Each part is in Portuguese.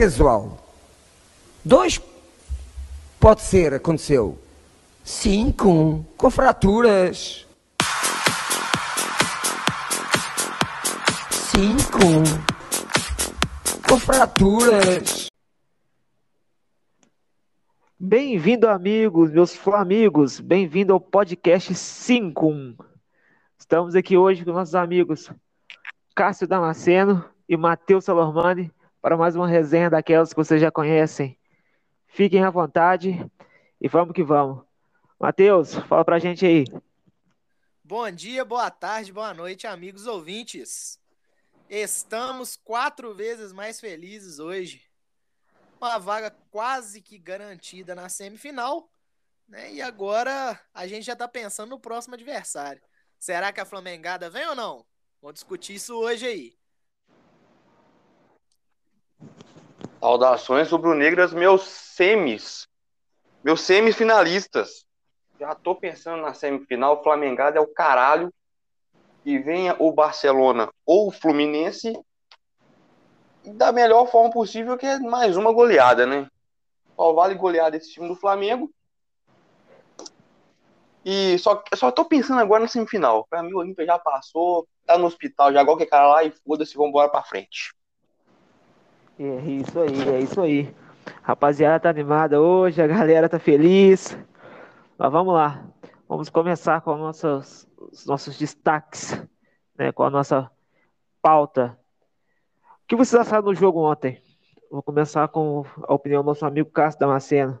casual. Dois pode ser, aconteceu. Cinco, com fraturas. Cinco, com fraturas. Bem-vindo, amigos, meus amigos. Bem-vindo ao podcast 5. Estamos aqui hoje com nossos amigos Cássio Damasceno e Matheus Salormani para mais uma resenha daquelas que vocês já conhecem. Fiquem à vontade e vamos que vamos. Matheus, fala pra gente aí. Bom dia, boa tarde, boa noite, amigos ouvintes. Estamos quatro vezes mais felizes hoje. Uma vaga quase que garantida na semifinal, né? E agora a gente já tá pensando no próximo adversário. Será que a Flamengada vem ou não? Vamos discutir isso hoje aí. Saudações rubro-negras, meus semis. Meus semifinalistas. Já tô pensando na semifinal. O Flamengado é o caralho. E venha o Barcelona ou o Fluminense da melhor forma possível, que é mais uma goleada, né? Só vale goleada esse time do Flamengo. E só, só tô pensando agora na semifinal. Pra mim, o Olímpia já passou, tá no hospital já, igual que cara lá, e foda-se, vambora pra frente. É isso aí, é isso aí. Rapaziada tá animada hoje, a galera tá feliz. Mas vamos lá. Vamos começar com nossos, os nossos destaques, né, com a nossa pauta. O que vocês acharam do jogo ontem? Vou começar com a opinião do nosso amigo Cássio Damasceno.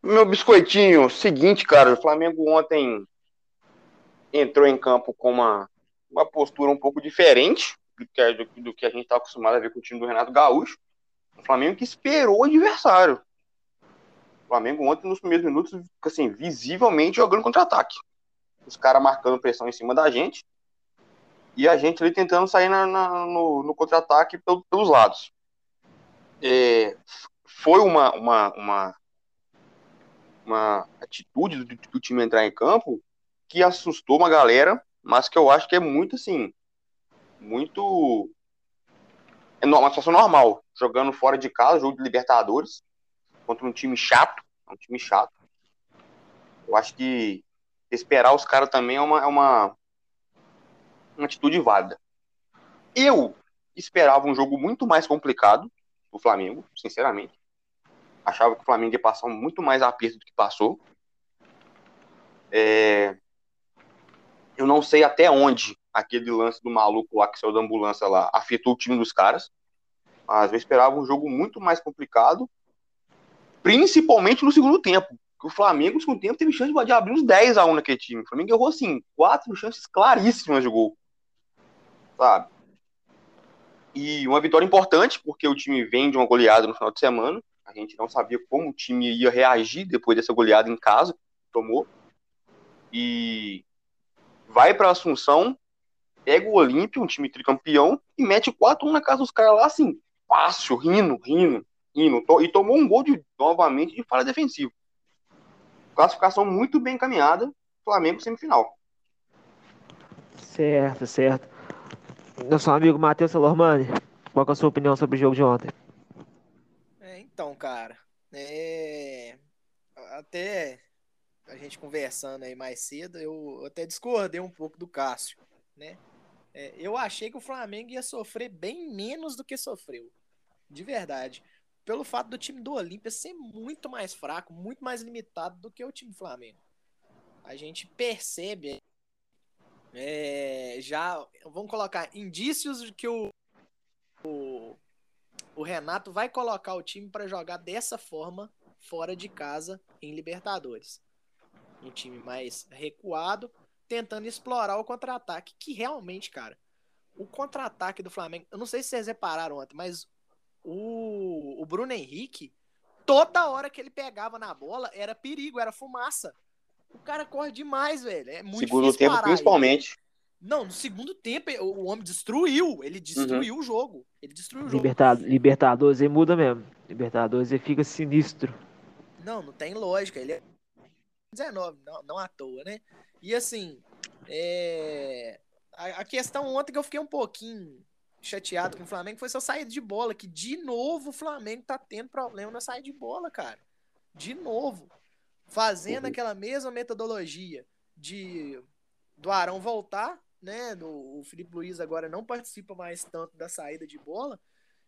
Meu biscoitinho, seguinte, cara, o Flamengo ontem entrou em campo com uma, uma postura um pouco diferente que, do, do que a gente está acostumado a ver com o time do Renato Gaúcho. O Flamengo que esperou o adversário. O Flamengo ontem, nos primeiros minutos, assim, visivelmente jogando contra-ataque. Os caras marcando pressão em cima da gente. E a gente ali tentando sair na, na, no, no contra-ataque pelo, pelos lados. É, foi uma, uma, uma, uma atitude do, do time entrar em campo que assustou uma galera, mas que eu acho que é muito assim muito. É uma situação normal. Jogando fora de casa, jogo de Libertadores, contra um time chato. É um time chato. Eu acho que esperar os caras também é uma, é uma, uma atitude válida. Eu esperava um jogo muito mais complicado do Flamengo, sinceramente. Achava que o Flamengo ia passar muito mais aperto do que passou. É... Eu não sei até onde aquele lance do maluco lá que saiu da ambulância lá afetou o time dos caras. Mas eu esperava um jogo muito mais complicado, principalmente no segundo tempo. Que o Flamengo, no segundo tempo, teve chance de abrir uns 10 a 1 naquele time. O Flamengo errou, assim, quatro chances claríssimas de gol. Sabe? E uma vitória importante, porque o time vem de uma goleada no final de semana. A gente não sabia como o time ia reagir depois dessa goleada em casa, tomou. E vai para Assunção pega o Olímpio, um time tricampeão, e mete 4-1 na casa dos caras lá, assim, fácil, rindo, rindo, rindo. E tomou um gol de, novamente de falha defensiva. Classificação muito bem encaminhada, Flamengo semifinal. Certo, certo. Nosso amigo Matheus Salormani, qual é a sua opinião sobre o jogo de ontem? É, então, cara, é... até a gente conversando aí mais cedo, eu até discordei um pouco do Cássio, né? É, eu achei que o Flamengo ia sofrer bem menos do que sofreu. De verdade. Pelo fato do time do Olímpia ser muito mais fraco, muito mais limitado do que o time do Flamengo. A gente percebe é, já, vamos colocar indícios de que o, o, o Renato vai colocar o time para jogar dessa forma fora de casa em Libertadores. Um time mais recuado, tentando explorar o contra-ataque, que realmente, cara, o contra-ataque do Flamengo, eu não sei se vocês repararam ontem, mas o, o Bruno Henrique, toda hora que ele pegava na bola, era perigo, era fumaça. O cara corre demais, velho. É muito Segundo tempo, parar, principalmente. Ele. Não, no segundo tempo, o homem destruiu. Ele destruiu uhum. o jogo. Ele destruiu o jogo. Libertad Libertadores, ele muda mesmo. Libertadores, ele fica sinistro. Não, não tem lógica. Ele é 19, não, não à toa, né? E assim, é... a, a questão ontem que eu fiquei um pouquinho chateado com o Flamengo foi sua saída de bola, que de novo o Flamengo tá tendo problema na saída de bola, cara. De novo. Fazendo uhum. aquela mesma metodologia de do Arão voltar, né? Do, o Felipe Luiz agora não participa mais tanto da saída de bola.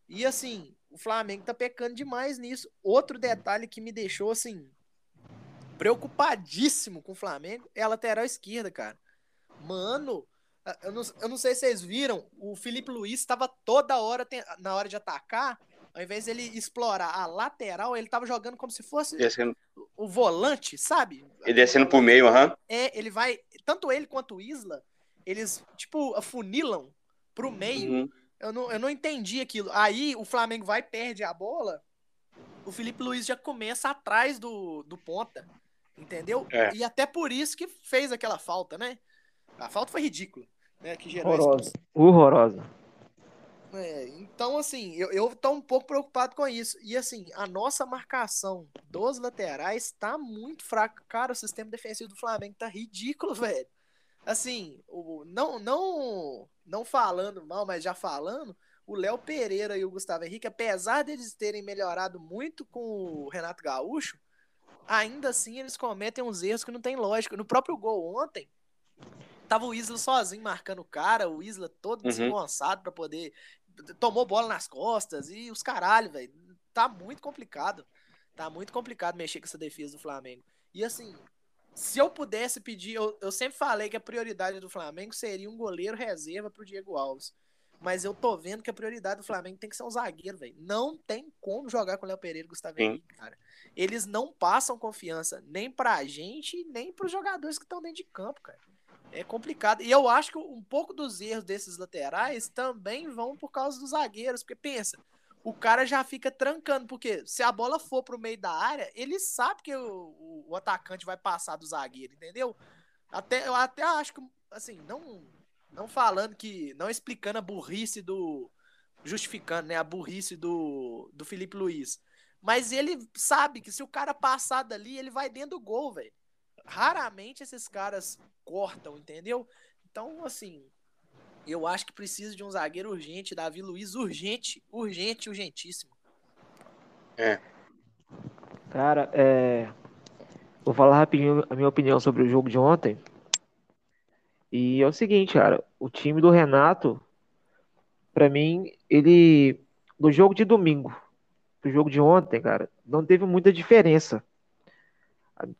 E assim, o Flamengo tá pecando demais nisso. Outro detalhe que me deixou assim preocupadíssimo com o Flamengo é a lateral esquerda, cara. Mano, eu não, eu não sei se vocês viram, o Felipe Luiz estava toda hora, na hora de atacar, ao invés de ele explorar a lateral, ele estava jogando como se fosse descendo. o volante, sabe? Ele descendo pro meio, aham. Uhum. É, ele vai. Tanto ele quanto o Isla, eles, tipo, afunilam pro meio. Uhum. Eu, não, eu não entendi aquilo. Aí o Flamengo vai, perde a bola. O Felipe Luiz já começa atrás do, do ponta. Entendeu? É. E até por isso que fez aquela falta, né? A falta foi ridícula. Né, que gerou Horrorosa. Horrorosa. É, então, assim, eu, eu tô um pouco preocupado com isso. E, assim, a nossa marcação dos laterais tá muito fraca. Cara, o sistema defensivo do Flamengo tá ridículo, velho. Assim, o, não, não, não falando mal, mas já falando, o Léo Pereira e o Gustavo Henrique, apesar deles terem melhorado muito com o Renato Gaúcho, ainda assim eles cometem uns erros que não tem lógica. No próprio gol ontem, Tava o Isla sozinho marcando o cara, o Isla todo uhum. desengonçado pra poder. Tomou bola nas costas e os caralho, velho. Tá muito complicado. Tá muito complicado mexer com essa defesa do Flamengo. E assim, se eu pudesse pedir, eu, eu sempre falei que a prioridade do Flamengo seria um goleiro reserva pro Diego Alves. Mas eu tô vendo que a prioridade do Flamengo tem que ser um zagueiro, velho. Não tem como jogar com o Léo Pereira e Gustavo Henrique, cara. Eles não passam confiança nem pra gente, nem pros jogadores que estão dentro de campo, cara é complicado. E eu acho que um pouco dos erros desses laterais também vão por causa dos zagueiros, porque pensa, o cara já fica trancando, porque se a bola for pro meio da área, ele sabe que o, o, atacante vai passar do zagueiro, entendeu? Até, eu até acho que, assim, não, não falando que, não explicando a burrice do, justificando, né, a burrice do, do Felipe Luiz, mas ele sabe que se o cara passar dali, ele vai dentro do gol, velho raramente esses caras cortam, entendeu? Então, assim, eu acho que precisa de um zagueiro urgente, Davi Luiz urgente, urgente, urgentíssimo. É. Cara, é... vou falar rapidinho a minha opinião sobre o jogo de ontem. E é o seguinte, cara, o time do Renato, para mim, ele do jogo de domingo pro jogo de ontem, cara, não teve muita diferença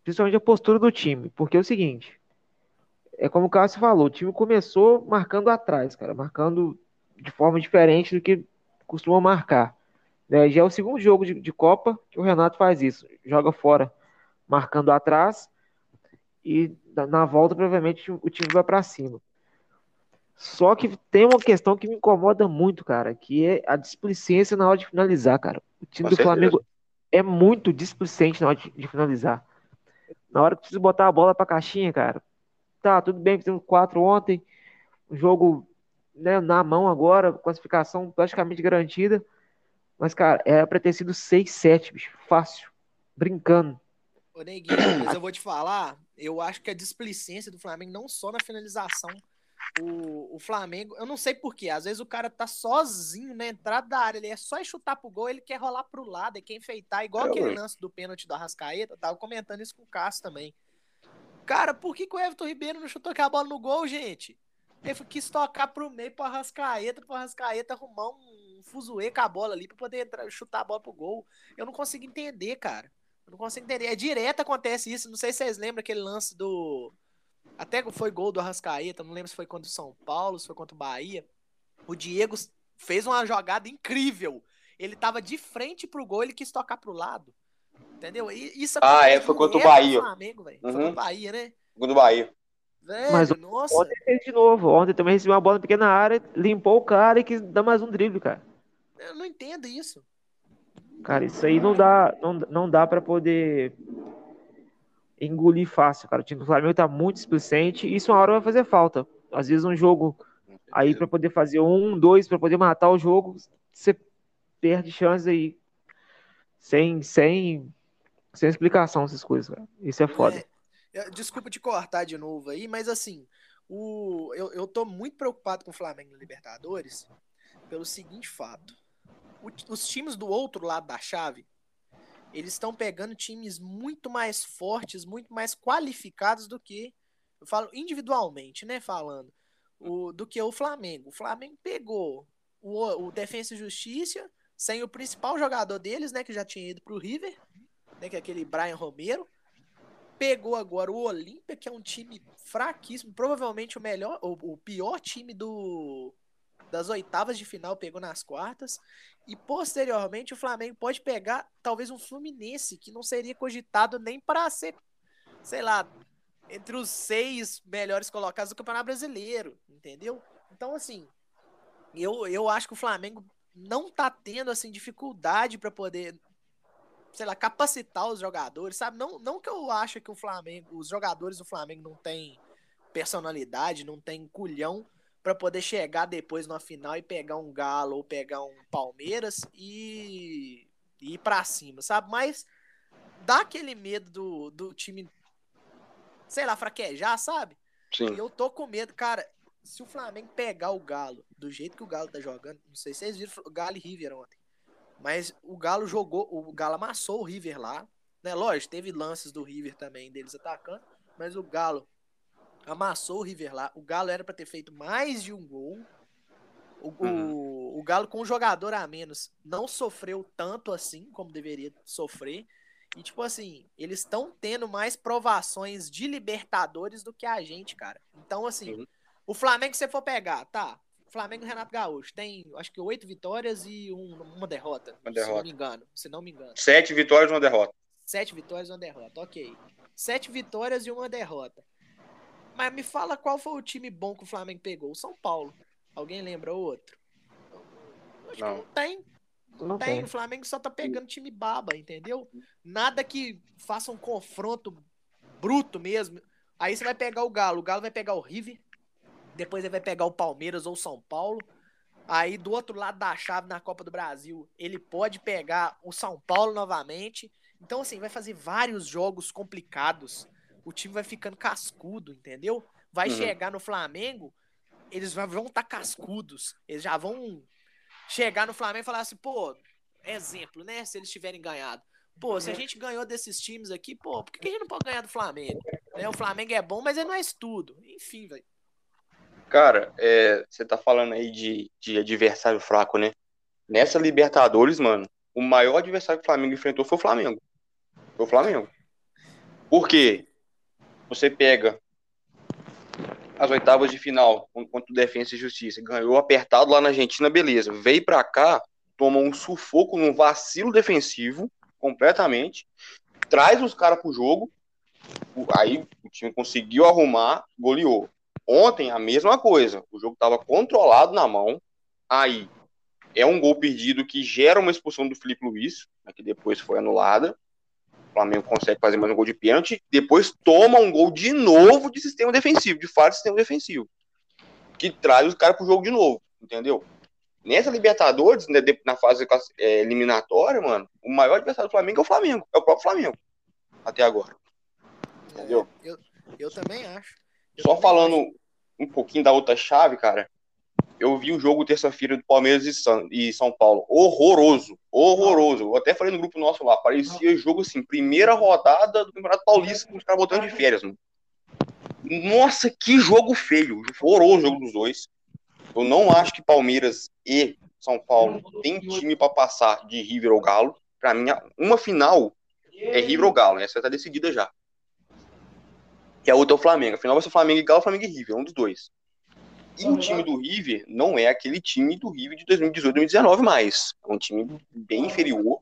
principalmente a postura do time, porque é o seguinte, é como o Cássio falou, o time começou marcando atrás, cara, marcando de forma diferente do que costuma marcar. Né? Já é o segundo jogo de, de, Copa que o Renato faz isso, joga fora, marcando atrás e na volta provavelmente o time vai para cima. Só que tem uma questão que me incomoda muito, cara, que é a displicência na hora de finalizar, cara. O time Com do certeza. Flamengo é muito displicente na hora de, de finalizar. Na hora que precisa botar a bola pra caixinha, cara. Tá, tudo bem, fizemos quatro ontem. O jogo né, na mão agora, classificação praticamente garantida. Mas, cara, era pra ter sido 6-7, bicho. Fácil. Brincando. Ô, Neguinho, mas eu vou te falar, eu acho que a displicência do Flamengo, não só na finalização, o, o Flamengo, eu não sei porquê, às vezes o cara tá sozinho na entrada da área, ele é só chutar pro gol, ele quer rolar pro lado, é quer enfeitar, igual é, aquele lance do pênalti do Arrascaeta, tava comentando isso com o Cássio também. Cara, por que, que o Everton Ribeiro não chutou aquela bola no gol, gente? Ele quis tocar pro meio pro Arrascaeta, pro Arrascaeta arrumar um fuzuê com a bola ali pra poder entrar, chutar a bola pro gol. Eu não consigo entender, cara. Eu não consigo entender. É direto acontece isso. Não sei se vocês lembram aquele lance do até foi gol do Arrascaeta, não lembro se foi contra o São Paulo, se foi contra o Bahia. O Diego fez uma jogada incrível. Ele tava de frente pro gol, ele quis tocar pro lado. Entendeu? E isso ah, é, foi contra o Bahia. Flamengo, uhum. Foi contra o Bahia, né? Contra o Bahia. Velho, Mas nossa. ontem fez de novo. Ontem também recebeu uma bola na pequena área, limpou o cara e quis dar mais um drible, cara. Eu não entendo isso. Cara, isso aí não dá, não, não dá para poder engolir fácil, cara. O time do Flamengo tá muito displicente e isso uma hora vai fazer falta. Às vezes um jogo aí para poder fazer um, dois, para poder matar o jogo, você perde chance aí sem, sem, sem explicação essas coisas, cara. Isso é foda. É, desculpa te cortar de novo aí, mas assim, o, eu, eu tô muito preocupado com o Flamengo na Libertadores, pelo seguinte fato. O, os times do outro lado da chave, eles estão pegando times muito mais fortes, muito mais qualificados do que, eu falo individualmente, né, falando, o, do que o Flamengo. O Flamengo pegou o, o Defensa e Justiça, sem o principal jogador deles, né, que já tinha ido pro River, né, que é aquele Brian Romero. Pegou agora o Olímpia, que é um time fraquíssimo, provavelmente o melhor, o, o pior time do das oitavas de final, pegou nas quartas. E posteriormente o Flamengo pode pegar talvez um Fluminense, que não seria cogitado nem para ser, sei lá, entre os seis melhores colocados do Campeonato Brasileiro, entendeu? Então, assim, eu, eu acho que o Flamengo não tá tendo assim dificuldade para poder sei lá, capacitar os jogadores, sabe? Não, não que eu acho que o Flamengo, os jogadores do Flamengo não têm personalidade, não tem culhão para poder chegar depois na final e pegar um Galo ou pegar um Palmeiras e, e ir para cima, sabe? Mas dá aquele medo do, do time, sei lá, fraquejar, sabe? Sim. E eu tô com medo, cara. Se o Flamengo pegar o Galo do jeito que o Galo tá jogando, não sei se vocês viram o Galo e River ontem. Mas o Galo jogou, o Galo amassou o River lá. Né? Lógico, teve lances do River também deles atacando, mas o Galo amassou o River lá. O Galo era para ter feito mais de um gol. O, uhum. o, o, Galo, com um jogador a menos, não sofreu tanto assim como deveria sofrer. E, tipo assim, eles estão tendo mais provações de Libertadores do que a gente, cara. Então, assim, uhum. o Flamengo, se você for pegar, tá? Flamengo e Renato Gaúcho tem, acho que oito vitórias e um, uma derrota. Uma derrota. Se não me engano. Se não me engano. Sete vitórias e uma derrota. Sete vitórias e uma derrota, ok. Sete vitórias e uma derrota. Mas me fala qual foi o time bom que o Flamengo pegou. O São Paulo. Alguém lembra outro? Acho não. que não tem. Não, não tem. tem. O Flamengo só tá pegando time baba, entendeu? Nada que faça um confronto bruto mesmo. Aí você vai pegar o Galo. O Galo vai pegar o River. Depois ele vai pegar o Palmeiras ou o São Paulo. Aí do outro lado da chave na Copa do Brasil, ele pode pegar o São Paulo novamente. Então, assim, vai fazer vários jogos complicados. O time vai ficando cascudo, entendeu? Vai uhum. chegar no Flamengo, eles vão estar tá cascudos. Eles já vão chegar no Flamengo e falar assim, pô, exemplo, né? Se eles tiverem ganhado. Pô, se a gente ganhou desses times aqui, pô, por que a gente não pode ganhar do Flamengo? Né? O Flamengo é bom, mas ele não é estudo. Enfim, velho. Cara, é, você tá falando aí de, de adversário fraco, né? Nessa Libertadores, mano, o maior adversário que o Flamengo enfrentou foi o Flamengo. Foi o Flamengo. Por quê? Você pega as oitavas de final contra o Defensa e Justiça, ganhou apertado lá na Argentina, beleza. Veio pra cá, tomou um sufoco num vacilo defensivo, completamente, traz os caras pro jogo, aí o time conseguiu arrumar, goleou. Ontem, a mesma coisa. O jogo estava controlado na mão. Aí, é um gol perdido que gera uma expulsão do Felipe Luiz, né, que depois foi anulada. O Flamengo consegue fazer mais um gol de pênalti. Depois toma um gol de novo de sistema defensivo, de de sistema defensivo. Que traz os caras pro jogo de novo, entendeu? Nessa Libertadores, né, na fase é, eliminatória, mano, o maior adversário do Flamengo é o Flamengo. É o próprio Flamengo. Até agora. Entendeu? É, eu, eu também acho. Só falando um pouquinho da outra chave, cara, eu vi o jogo terça-feira do Palmeiras e São, e São Paulo. Horroroso, horroroso. Eu até falei no grupo nosso lá, parecia jogo assim, primeira rodada do Campeonato Paulista com os caras botando de férias, mano. Nossa, que jogo feio. Horroroso o jogo dos dois. Eu não acho que Palmeiras e São Paulo tem time para passar de River ou Galo. Para mim, uma final é River ou Galo. Essa tá decidida já que a outra é o Flamengo. Afinal, vai ser Flamengo e Galo, Flamengo e River, um dos dois. E o time do River não é aquele time do River de 2018, 2019 mais. É um time bem inferior.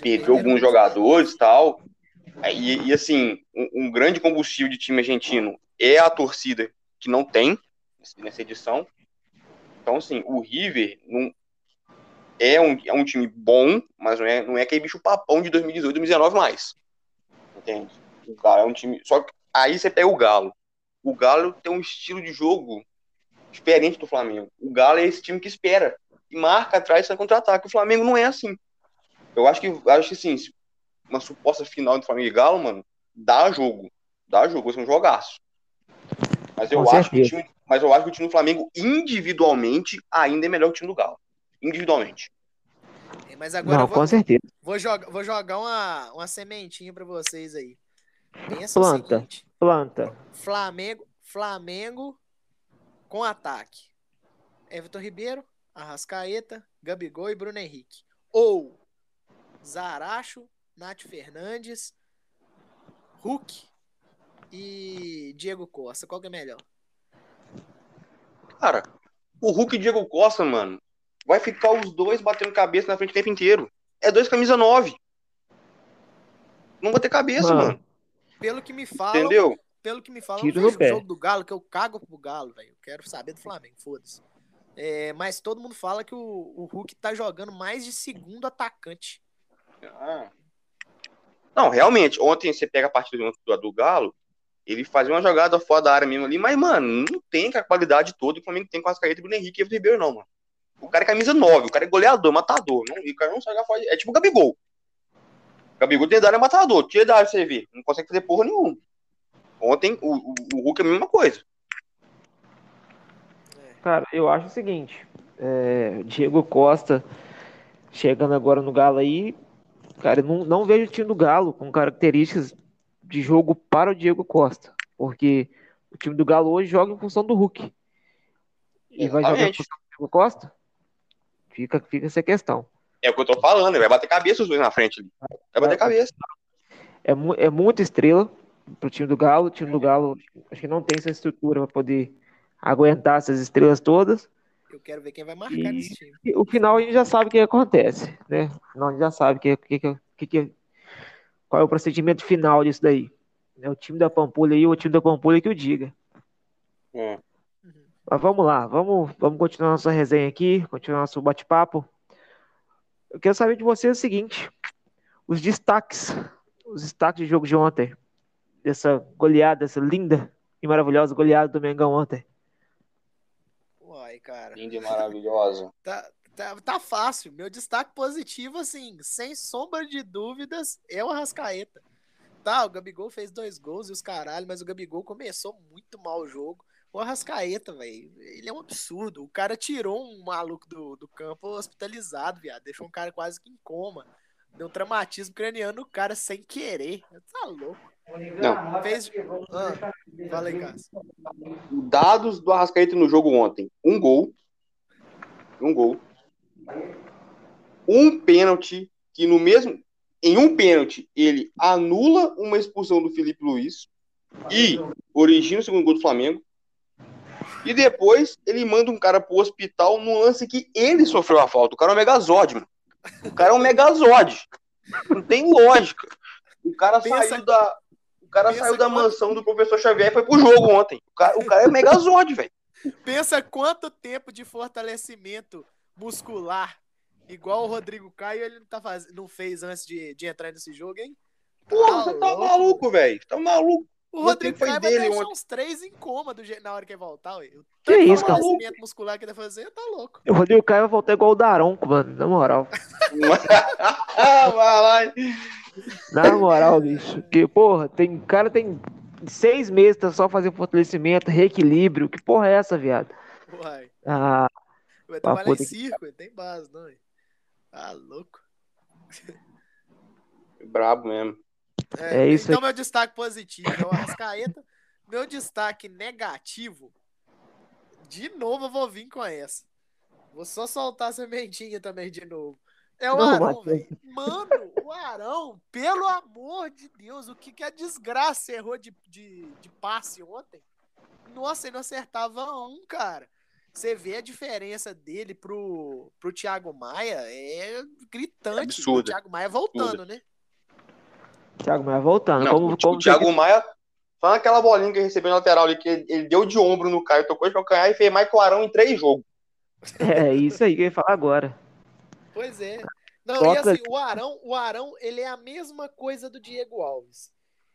Perdeu alguns jogadores tal. É, e, e assim, um, um, grande combustível de time argentino é a torcida que não tem nessa edição. Então, assim, o River não, é, um, é um time bom, mas não é, não é aquele bicho papão de 2018, 2019 mais. Entende? O é um time. Só que Aí você pega o Galo. O Galo tem um estilo de jogo diferente do Flamengo. O Galo é esse time que espera e marca atrás sem contra-ataque. O Flamengo não é assim. Eu acho que, acho que sim, uma suposta final entre Flamengo e Galo, mano, dá jogo. Dá jogo, vai ser um jogaço. Mas eu acho que o time, mas eu acho que o time do Flamengo, individualmente, ainda é melhor que o time do Galo. Individualmente. Mas agora Não, eu vou, com certeza. vou jogar, vou jogar uma, uma sementinha pra vocês aí. Pensa Planta. seguinte: Planta. Flamengo, Flamengo com ataque. Everton Ribeiro, Arrascaeta, Gabigol e Bruno Henrique. Ou Zaracho, Nath Fernandes, Hulk e Diego Costa. Qual que é melhor? Cara, o Hulk e Diego Costa, mano, vai ficar os dois batendo cabeça na frente o tempo inteiro. É dois camisa 9. Não vai ter cabeça, Mano, mano. Pelo que me falam, Entendeu? Pelo que me falam, Tiro eu jogo do Galo, que eu cago pro Galo, velho. Eu quero saber do Flamengo, foda-se. É, mas todo mundo fala que o, o Hulk tá jogando mais de segundo atacante. Ah. Não, realmente, ontem você pega a partida do, do Galo, ele fazia uma jogada fora da área mesmo ali, mas, mano, não tem a qualidade toda que o Flamengo tem com as caretas do Bruno Henrique e Everton Ribeiro, não, mano. O cara é camisa 9, o cara é goleador, matador. Não, e o cara não sai fora. É tipo o Gabigol. O Gabigol tem da área é matador, tira da área você ver. Não consegue fazer porra nenhuma. Ontem, o, o, o Hulk é a mesma coisa. Cara, eu acho o seguinte. é, Diego Costa chegando agora no Galo aí. Cara, eu não, não vejo o time do Galo com características de jogo para o Diego Costa. Porque o time do Galo hoje joga em função do Hulk. E vai jogar em Exatamente. função do Diego Costa? Fica, fica essa questão. É o que eu tô falando, vai bater cabeça os dois na frente ali. Vai bater cabeça. É, é muita estrela pro time do Galo. O time do Galo acho que não tem essa estrutura para poder aguentar essas estrelas todas. Eu quero ver quem vai marcar E- nesse time. E o final a gente já sabe o que acontece, né? O final a gente já sabe que, que, que, que, qual é o procedimento final disso daí. É o time da Pampulha aí, o time da Pampulha que o diga. É. Mas vamos lá, vamos, vamos continuar nossa resenha aqui, continuar nosso bate-papo. Eu quero saber de você o seguinte: os destaques, os destaques de jogo de ontem, dessa goleada, dessa linda e maravilhosa goleada do Mengão ontem. Uai, cara. Linda e maravilhosa. Tá, tá, tá fácil. Meu destaque positivo, assim, sem sombra de dúvidas, é o Arrascaeta. Tá, o Gabigol fez dois gols e os caralho, mas o Gabigol começou muito mal o jogo. O Arrascaeta, velho, ele é um absurdo. O cara tirou um maluco do, do campo hospitalizado, viado. Deixou um cara quase que em coma. Deu um traumatismo craniano no cara sem querer. Tá louco. Não. Fez. Ah, fala aí, Cássio. Dados do Arrascaeta no jogo ontem. Um gol. Um gol. Um pênalti que no mesmo. Em um pênalti, ele anula uma expulsão do Felipe Luiz e origina o segundo gol do Flamengo. E depois ele manda um cara pro hospital num lance que ele sofreu a falta. O cara é um megazord, mano. O cara é um megazord. Não tem lógica. O cara Pensa- saiu da. O cara pensa saiu da quanto- mansão do professor Xavier e foi pro jogo ontem. O cara, o cara é megazord, velho. Pensa quanto tempo de fortalecimento muscular, igual o Rodrigo Caio, ele não, tá faz... não fez antes de, de entrar nesse jogo, hein? Porra, você tá louco. maluco, velho. Tá maluco. O O Rodrigo Caio vai dele deixar ontem. uns três em coma do je- na hora que ele voltar. Ué. O Que de isso, cara? fortalecimento muscular que ele vai fazer, tá louco. O Rodrigo Caio vai voltar igual o Daronco, mano, na moral. Na moral, bicho. Porque, porra, tem o cara tem seis meses tá só fazendo fortalecimento, reequilíbrio. Que porra é essa, viado? Uai. Ah, Vai trabalhar em que- circo, ele tem base, não. ué. Tá louco. Brabo mesmo. É isso Então, meu destaque positivo é o Arrascaeta. meu destaque negativo, de novo eu vou vir com essa. Vou só soltar a sementinha também de novo. É o Não, Arão, velho. Mano, o Arão, pelo amor de Deus, o que, que a desgraça errou de, de, de passe ontem? Nossa, ele não acertava um, cara. Você vê a diferença dele pro, pro Thiago Maia, é gritante. Absurda. O Thiago Maia voltando, né? Thiago Maia voltando. Não, como, o, como o Thiago Maia, só naquela bolinha que ele recebeu na lateral ali, que ele, ele deu de ombro no Caio, tocou de calcanhar e fez mais que o Arão em três jogos. É isso aí que eu ia falar agora. Pois é. Não, Só e assim, o Arão, o Arão, ele é a mesma coisa do Diego Alves.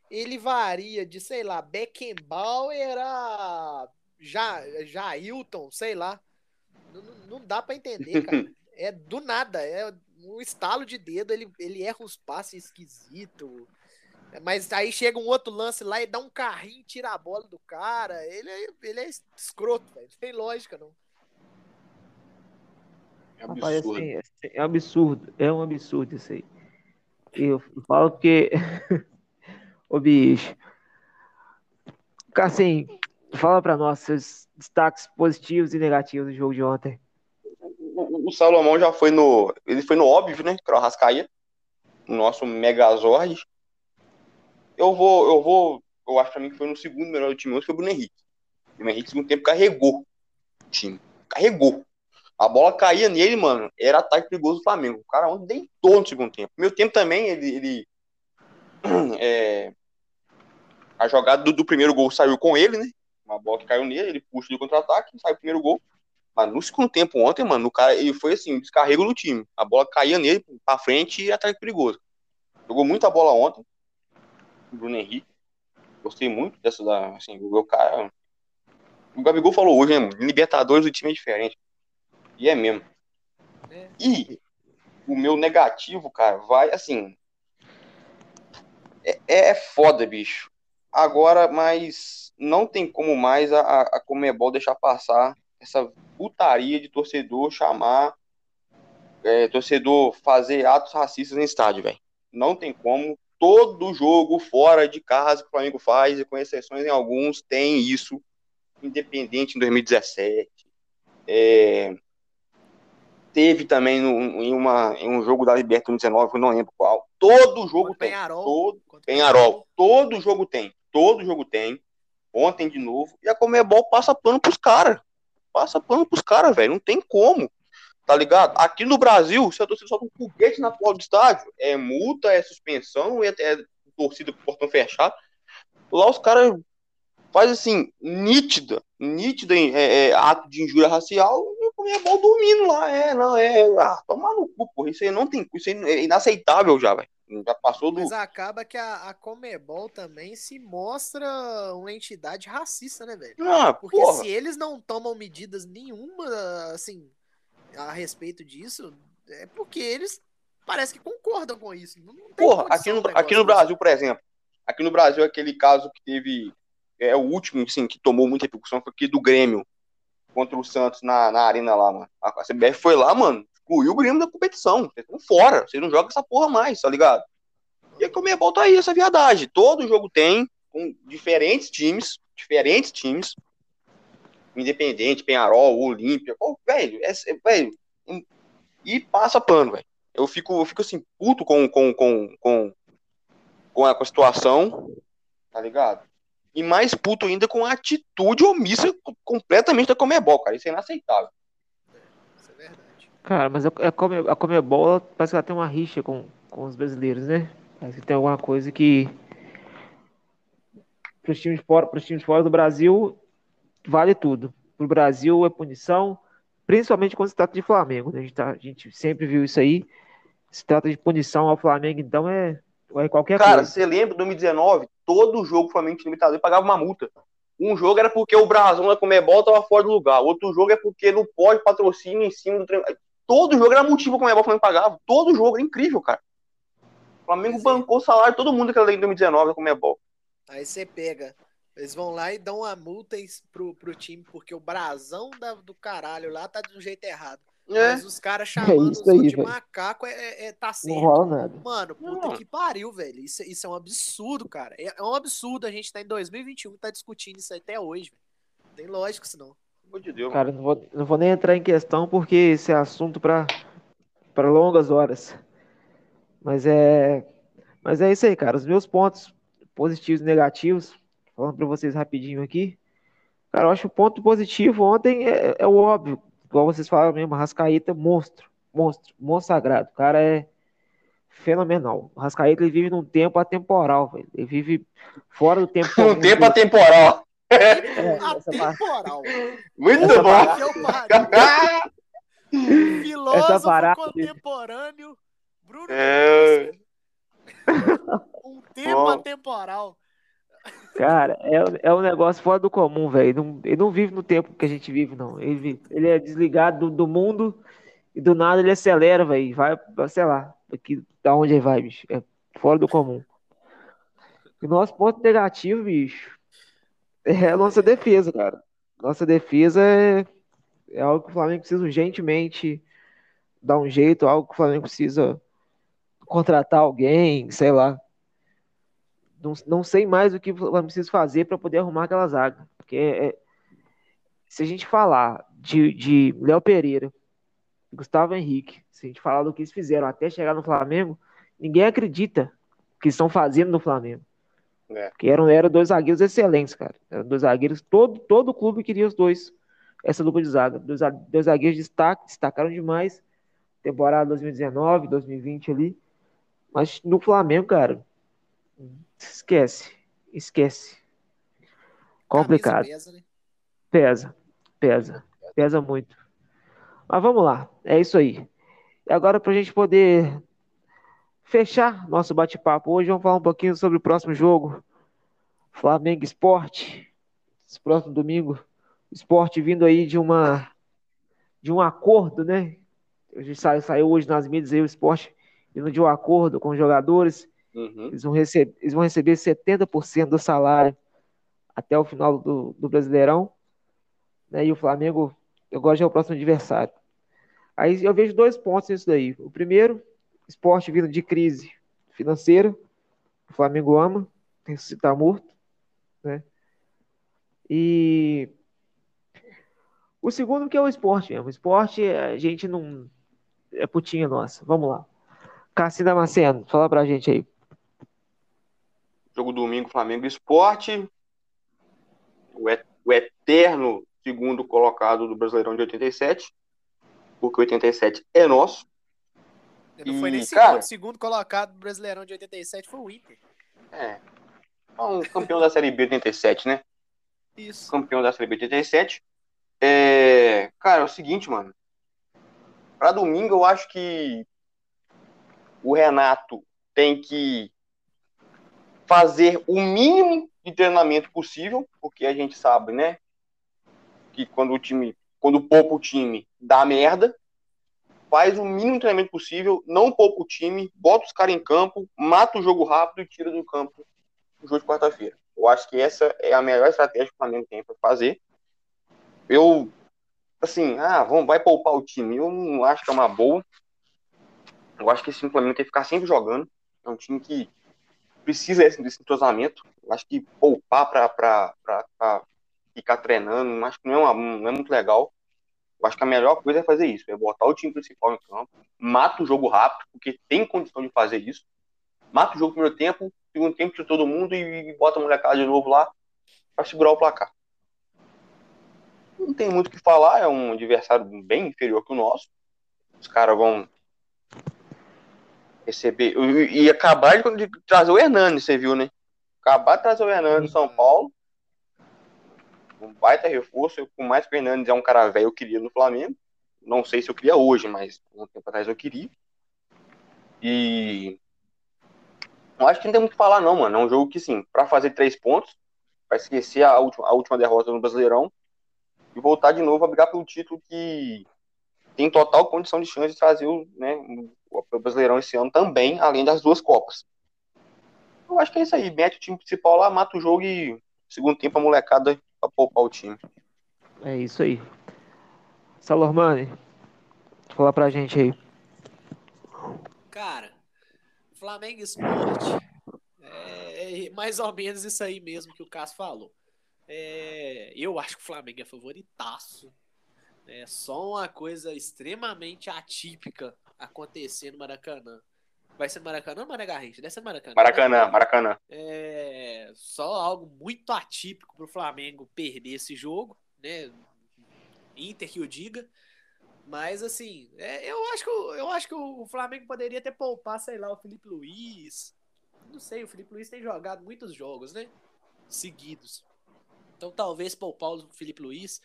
Ele varia de, sei lá, Beckenbauer a já, Jailton, sei lá. Não, não- não dá pra entender, cara. É do nada, é um estalo de dedo, ele, ele erra uns passes esquisitos. Mas aí chega um outro lance lá e dá um carrinho, tira a bola do cara. Ele é, ele é escroto, velho. Não tem lógica, não. É Rapaz, absurdo. assim, é, um absurdo. É um absurdo isso aí. Eu falo que. Ô bicho. Cara, Assim, fala pra nós seus destaques positivos e negativos do jogo de ontem. O, Salomão já foi no. Ele foi no óbvio, né? Que era o. O nosso Megazord. Eu vou. Eu vou. Eu acho pra mim que foi no segundo melhor do time hoje, foi o Bruno Henrique. O Bruno Henrique, no segundo tempo, carregou o time. Carregou. A bola caía nele, mano. Era ataque perigoso do Flamengo. O cara ontem deitou no segundo tempo. Meu tempo também, ele. ele é, a jogada do, do primeiro gol saiu com ele, né? Uma bola que caiu nele, ele puxa de contra-ataque, sai o primeiro gol. Mas no segundo tempo ontem, mano, o cara, ele foi assim, um descarrego no time. A bola caía nele pra frente e ataque perigoso. Jogou muita bola ontem. O Bruno Henrique. Gostei muito dessa da, assim, o cara. O Gabigol falou hoje, né, mano? Libertadores o time é diferente. E é mesmo. É. E o meu negativo, cara, vai assim. É, é foda, bicho. Agora, mas não tem como mais a, a a Comebol deixar passar essa putaria de torcedor chamar, é, torcedor fazer atos racistas em estádio, velho. Não tem como. Todo jogo fora de casa que o Flamengo faz, e com exceções em alguns, tem isso. Independente em 2017. É, teve também no- em, uma, em um jogo da Libertadores 19, eu não lembro qual. Todo jogo Contra tem. Penharol. Todo, Penharol. Todo jogo tem. Todo jogo tem. Ontem de novo. E a Comebol passa pano pros caras. Passa pano pros caras, velho. Não tem como. Tá ligado? Aqui no Brasil, se a torcida solta um foguete na porta do estádio, é multa, é suspensão, é, é torcida com portão fechado. Lá os caras fazem assim, nítida, nítida é, é, ato de injúria racial o Comebol dormindo lá. É, não, é. Ah, tomar no cu, porra. Isso aí não tem. Isso aí é inaceitável já, velho. Já passou do. Mas acaba que a, a Comebol também se mostra uma entidade racista, né, velho? Ah, Porque porra. se eles não tomam medidas nenhuma, assim, a respeito disso, é porque eles parece que concordam com isso. Não, Porra, aqui no, aqui no. Brasil, por exemplo, aqui no Brasil, aquele caso que teve, é o último, sim, que tomou muita repercussão, foi aquele do Grêmio contra o Santos na, na arena lá, mano. A, CBF foi lá, mano, excluiu o Grêmio da competição. Vocês estão fora, vocês não jogam essa porra mais, tá ligado? E a Comebol tá aí, essa viadagem. Todo jogo tem, com diferentes times, diferentes times, Independente, Penharol, Olímpia, velho, é, é- velho, e passa pano, velho. Eu fico, eu fico assim, puto com, com, com, com, com, a, com a situação, tá ligado? E mais puto ainda com a atitude omissa co- completamente da Comebol, cara. Isso é inaceitável. Isso é verdade. Cara, mas a, Come- a Comebol ela- parece que ela tem uma rixa com, com os brasileiros, né? Parece que tem alguma coisa que. Para os times fora, pros times fora do Brasil, vale tudo. Pro Brasil é punição, principalmente quando se trata de Flamengo, né? A gente, tá- a gente sempre viu isso aí. Se trata de punição ao Flamengo, então é, é qualquer Cara, coisa. você lembra, 2019, todo jogo Flamengo tinha Libertadores pagava uma multa. Um jogo era porque o brasão da Comebol tava fora do lugar. Outro jogo é porque não pode patrocínio em cima do treino. Todo jogo era motivo que o Comebol o Flamengo pagava. Todo jogo, era incrível, cara. O Flamengo é. bancou o salário de todo mundo daquela lei de 2019 da Comebol. Aí você pega. Eles vão lá e dão uma multa pro, pro time, porque o brasão da- do caralho lá tá de um jeito errado. É. Mas os caras chamando isso os aí, de velho. macaco é, é- é- tá Não certo. rola nada. Mano, puta Não. que pariu, velho. Isso, isso é um absurdo, cara. É, é um absurdo a gente tá em 2021 e tá discutindo isso até hoje, velho. Não tem lógico isso não. Pelo amor de Deus. Cara, não vou, não vou nem entrar em questão porque esse é assunto para para longas horas. Mas é, mas é isso aí, cara. Os meus pontos positivos e negativos, falando para vocês rapidinho aqui. Cara, eu acho que o ponto positivo ontem é, é o óbvio, igual vocês falaram mesmo, Rascaíta, monstro, monstro, monstro sagrado. O cara é fenomenal. O Rascaíta ele vive num tempo atemporal, velho. Ele vive fora do tempo Um comum tempo dele. atemporal. essa Atemporal. Muito Essa bom. pariu. Filósofo parada- contemporâneo. Bruno É. Um tempo Bom. atemporal. Cara, é, é um negócio fora do comum, velho. Ele não vive no tempo que a gente vive, não. Ele, ele é desligado do, do mundo e do nada ele acelera, velho. Vai, sei lá, aqui, da onde ele vai, bicho. É fora do comum. O nosso ponto negativo, bicho, é a nossa defesa, cara. Nossa defesa é, é algo que o Flamengo precisa urgentemente dar um jeito, algo que o Flamengo precisa contratar alguém, sei lá. Não, não sei mais o que o Flamengo precisa fazer para poder arrumar aquela zaga. Porque é, é, se a gente falar de, de Léo Pereira, Gustavo Henrique, se a gente falar do que eles fizeram até chegar no Flamengo, ninguém acredita que estão fazendo no Flamengo. É. Porque eram, eram dois zagueiros excelentes, cara. Eram dois zagueiros, todo, todo clube queria os dois, essa dupla de zaga. Dois, dois zagueiros destaque, destacaram demais. Temporada 2019, 2020 ali. Mas no Flamengo, cara, esquece. Esquece. Complicado. Pesa, né? pesa, pesa, pesa muito. Mas vamos lá, é isso aí. E agora, para a gente poder fechar nosso bate-papo hoje, vamos falar um pouquinho sobre o próximo jogo. Flamengo Esporte. Esse próximo domingo. Esporte vindo aí de uma de um acordo, né? A gente saiu, saiu hoje nas mídias aí o esporte vindo de um acordo com os jogadores. Uhum. Eles, vão receber, eles vão receber 70% do salário até o final do, do Brasileirão. Né? E o Flamengo, gosto de é o próximo adversário. Aí eu vejo dois pontos nisso daí. O primeiro, esporte vindo de crise financeira. O Flamengo ama, que estar morto. Né? E o segundo que é o esporte mesmo. O esporte, a gente não. É putinha nossa. Vamos lá. Cassi Damasceno, fala pra gente aí. Jogo domingo, Flamengo Esporte. O, et o eterno segundo colocado do Brasileirão de 87. Porque 87 é nosso. Não foi nem segundo, segundo colocado do Brasileirão de 87 foi o Inter. É. Um campeão da Série B de 87, né? Isso. Campeão da Série B de 87. É, cara, é o seguinte, mano. Pra domingo, eu acho que o Renato tem que fazer o mínimo de treinamento possível, porque a gente sabe, né, que quando o time, quando poupa o time, dá merda. Faz o mínimo de treinamento possível, não poupa o time, bota os caras em campo, mata o jogo rápido e tira do campo o jogo de quarta-feira. Eu acho que essa é a melhor estratégia que o Flamengo tem para fazer. Eu, assim, ah, vamos, vai poupar o time. Eu não acho que é uma boa. Eu acho que esse Flamengo tem que ficar sempre jogando. É um time que precisa desse, desse entrosamento. Acho que poupar para ficar treinando, acho que não é, uma, não é muito legal. Eu acho que a melhor coisa é fazer isso, é botar o time principal em campo, mata o jogo rápido, porque tem condição de fazer isso. Mata o jogo no primeiro tempo, segundo tempo de todo mundo e, e bota a molecada de novo lá para segurar o placar. Não tem muito o que falar, é um adversário bem inferior que o nosso. Os caras vão receber. E acabar de, trazer o Hernani, você viu, né? Acabar de trazer o Hernani do São Paulo. Um baita reforço. Por mais que o Hernandes é um cara velho, eu queria no Flamengo. Não sei se eu queria hoje, mas um tempo atrás eu queria. E. Eu acho que não tem muito o que falar, não, mano. É um jogo que, sim, para fazer três pontos, para esquecer a última, a última derrota no Brasileirão e voltar de novo a brigar pelo título que tem total condição de chance de trazer o, né, o Brasileirão esse ano também, além das duas Copas. Eu acho que é isso aí. Mete o time principal lá, mata o jogo e segundo tempo a molecada pra poupar o time. É isso aí. Salormani, fala pra gente aí. Cara, Flamengo Esporte é, é mais ou menos isso aí mesmo que o Cássio falou. É, eu acho que o Flamengo é favoritaço. É só uma coisa extremamente atípica acontecer no Maracanã. Vai ser no Maracanã ou Mané Garrincha? Deve ser no Maracanã. Maracanã, né? Maracanã. É só algo muito atípico pro Flamengo perder esse jogo, né? Inter que o diga. Mas assim, é, eu, acho que, eu acho que o Flamengo poderia ter poupar, sei lá, o Felipe Luiz. Não sei, o Felipe Luiz tem jogado muitos jogos, né? Seguidos. Então talvez poupar o Felipe Luiz.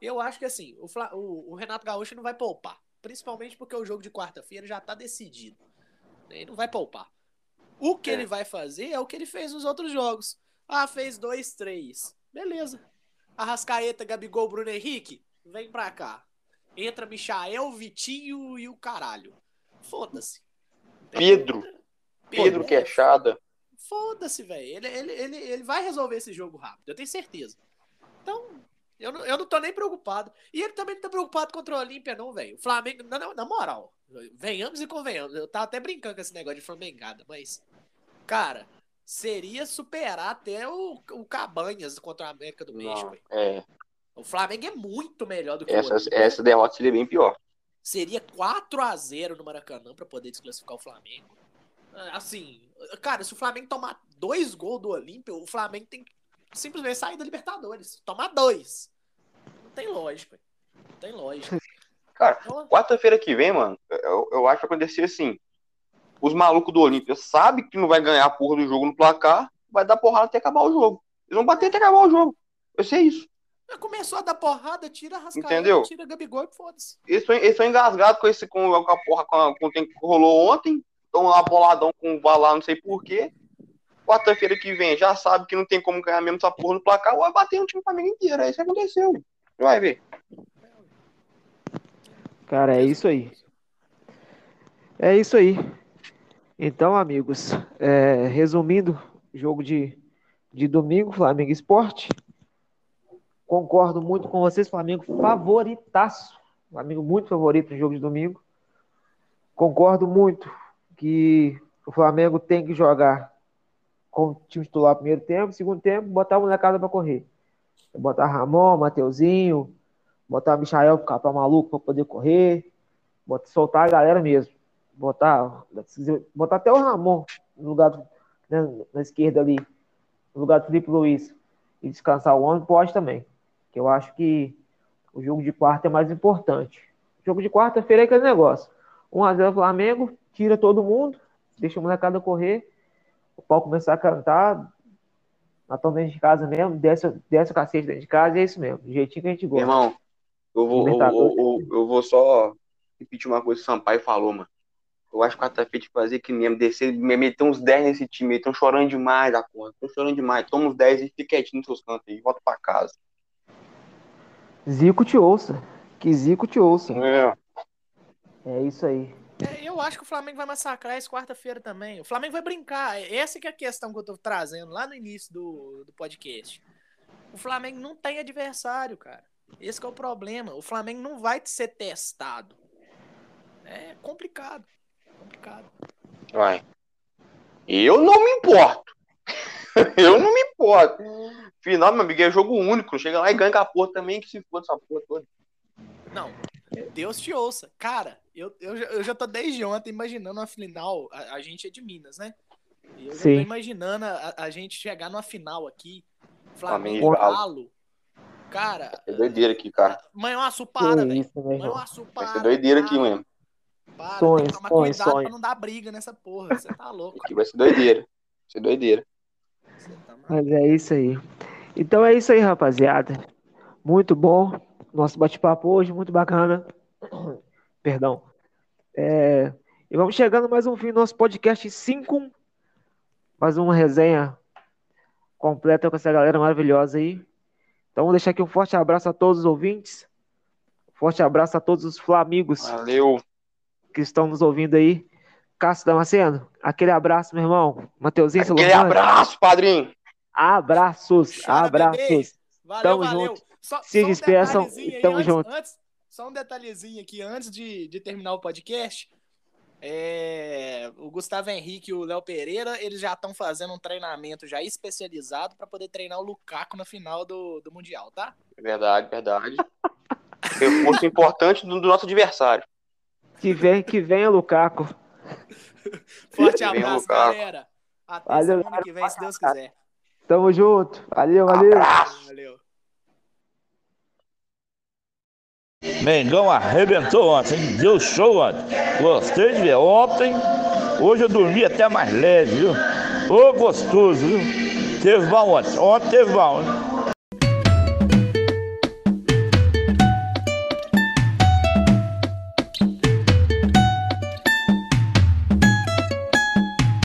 Eu acho que assim, o, o, o Renato Gaúcho não vai poupar. Principalmente porque o jogo de quarta-feira já tá decidido. Ele não vai poupar. O que é. ele vai fazer é o que ele fez nos outros jogos. Ah, fez dois, três. Beleza. Arrascaeta, Gabigol, Bruno Henrique, vem pra cá. Entra Michael, Vitinho e o caralho. Foda-se. Pedro. Pedro, Queixada. foda-se, velho. Ele, ele, ele, ele vai resolver esse jogo rápido, eu tenho certeza. Então, eu não, eu não tô nem preocupado. E ele também não tá preocupado contra o Olímpia, não, velho. O Flamengo, na, na, moral, venhamos e convenhamos. Eu tava até brincando com esse negócio de Flamengada, mas, cara, seria superar até o, o Cabanhas contra a América do México. Não, é. O Flamengo é muito melhor do que essa, o Olímpia. Essa derrota seria bem pior. Seria 4 a 0 no Maracanã para poder desclassificar o Flamengo. Assim, cara, se o Flamengo tomar dois gols do Olímpia, o Flamengo tem que simplesmente sair da Libertadores. Tomar dois. Não tem lógica. Não tem lógica. Cara, então, quarta-feira que vem, mano, eu, eu acho que acontecer assim. Os malucos do Olímpia sabem que não vai ganhar a porra do jogo no placar, vai dar porrada até acabar o jogo. Eles vão bater até acabar o jogo. Vai ser isso. Começou a dar porrada, tira a rascaeta, Entendeu? tira Gabigol e foda-se. Eles estão engasgados com esse com, com a porra com, a, com o que rolou ontem. Estão lá boladão com o Valá, não sei porquê. Quarta-feira que vem já sabe que não tem como ganhar mesmo essa porra no placar, vai bater no time Flamengo inteiro. É isso que aconteceu. Vai ver. Cara, é isso aí. É isso aí. Então, amigos, é, resumindo, jogo de, de domingo, Flamengo Esporte. Concordo muito com vocês, Flamengo favoritaço. Flamengo muito favorito no jogo de domingo. Concordo muito que o Flamengo tem que jogar com o time titular primeiro tempo, segundo tempo, botar o molecada para correr. Botar Ramon, Mateuzinho, botar Michael ficar para maluco para poder correr, botar, soltar a galera mesmo. Botar, botar até o Ramon no lugar do, né, na esquerda ali, no lugar do Felipe Luiz, e descansar o homem, pode também. Que eu acho que o jogo de quarta é mais importante. O jogo de quarta-feira é aquele negócio. 1x0 Flamengo, tira todo mundo, deixa o molecada correr, o pau começar a cantar, nós estamos dentro de casa mesmo, desce, desce o cacete dentro de casa, e é isso mesmo, do jeitinho que a gente gosta. Irmão, eu vou, eu, eu, eu, vou só repetir uma coisa que o Sampaio falou, mano. Eu acho que quarta-feira de fazer que mesmo, descer, meter uns 10 nesse time, eles estão chorando demais da conta, estão chorando demais, toma uns 10 e fica quietinho nos seus cantos aí, volta pra casa. Zico te ouça. Que Zico te ouça. É. É isso aí. É, eu acho que o Flamengo vai massacrar esse quarta-feira também. O Flamengo vai brincar. Essa que é a questão que eu tô trazendo lá no início do, do podcast. O Flamengo não tem adversário, cara. Esse é o problema. O Flamengo não vai ser testado. É complicado. Complicado. Vai. Eu não me importo. eu não me importo. Final, meu amigo, é jogo único. Chega lá e ganha a porra também, que se foda essa porra toda. Não, Deus te ouça. Cara, eu, eu, eu já tô desde ontem imaginando a final. A, a gente é de Minas, né? E eu já Sim. tô imaginando a, a gente chegar numa final aqui. Flamengo Galo. Cara, É doideira aqui, cara. Manhuaçu para, velho. Manhuaçu para. Vai ser doideira aqui mesmo. Para, Sonho, tem que tomar sonho, cuidado sonho. pra não dar briga nessa porra. Você tá louco. Aqui vai ser doideira. Vai ser doideira. Você tá. Mas é isso aí. Então é isso aí, rapaziada. Muito bom. Nosso bate-papo hoje, muito bacana. Perdão. É, E vamos chegando mais um fim do nosso podcast 5. Mais uma resenha completa com essa galera maravilhosa aí. Então, vou deixar aqui um forte abraço a todos os ouvintes. Forte abraço a todos os flamigos Valeu. que estão nos ouvindo aí. Cássio Damasceno, aquele abraço, meu irmão. Mateuzinho Aquele abraço, padrinho. abraços, Chora, bebê. Valeu, Tamo valeu. junto. Só, Se só um despeçam detalhezinho e aí, tamo antes- junto. antes- só um detalhezinho aqui, antes de, de terminar o podcast. é, o Gustavo Henrique e o Léo Pereira, eles já estão fazendo um treinamento já especializado para poder treinar o Lukaku na final do, do Mundial, tá? Verdade, verdade. Reforço importante do, do nosso adversário. Que vem, que venha Lukaku. Forte abraço, Lukaku. galera. Até Valeu, semana que vem, se Deus quiser. Tamo junto. Valeu, valeu. Valeu. Mengão arrebentou ontem, hein? deu show ontem. Gostei de ver ontem. Hoje eu dormi até mais leve, viu? Ô, gostoso, viu? Teve bom ontem. Ontem teve bom, hein?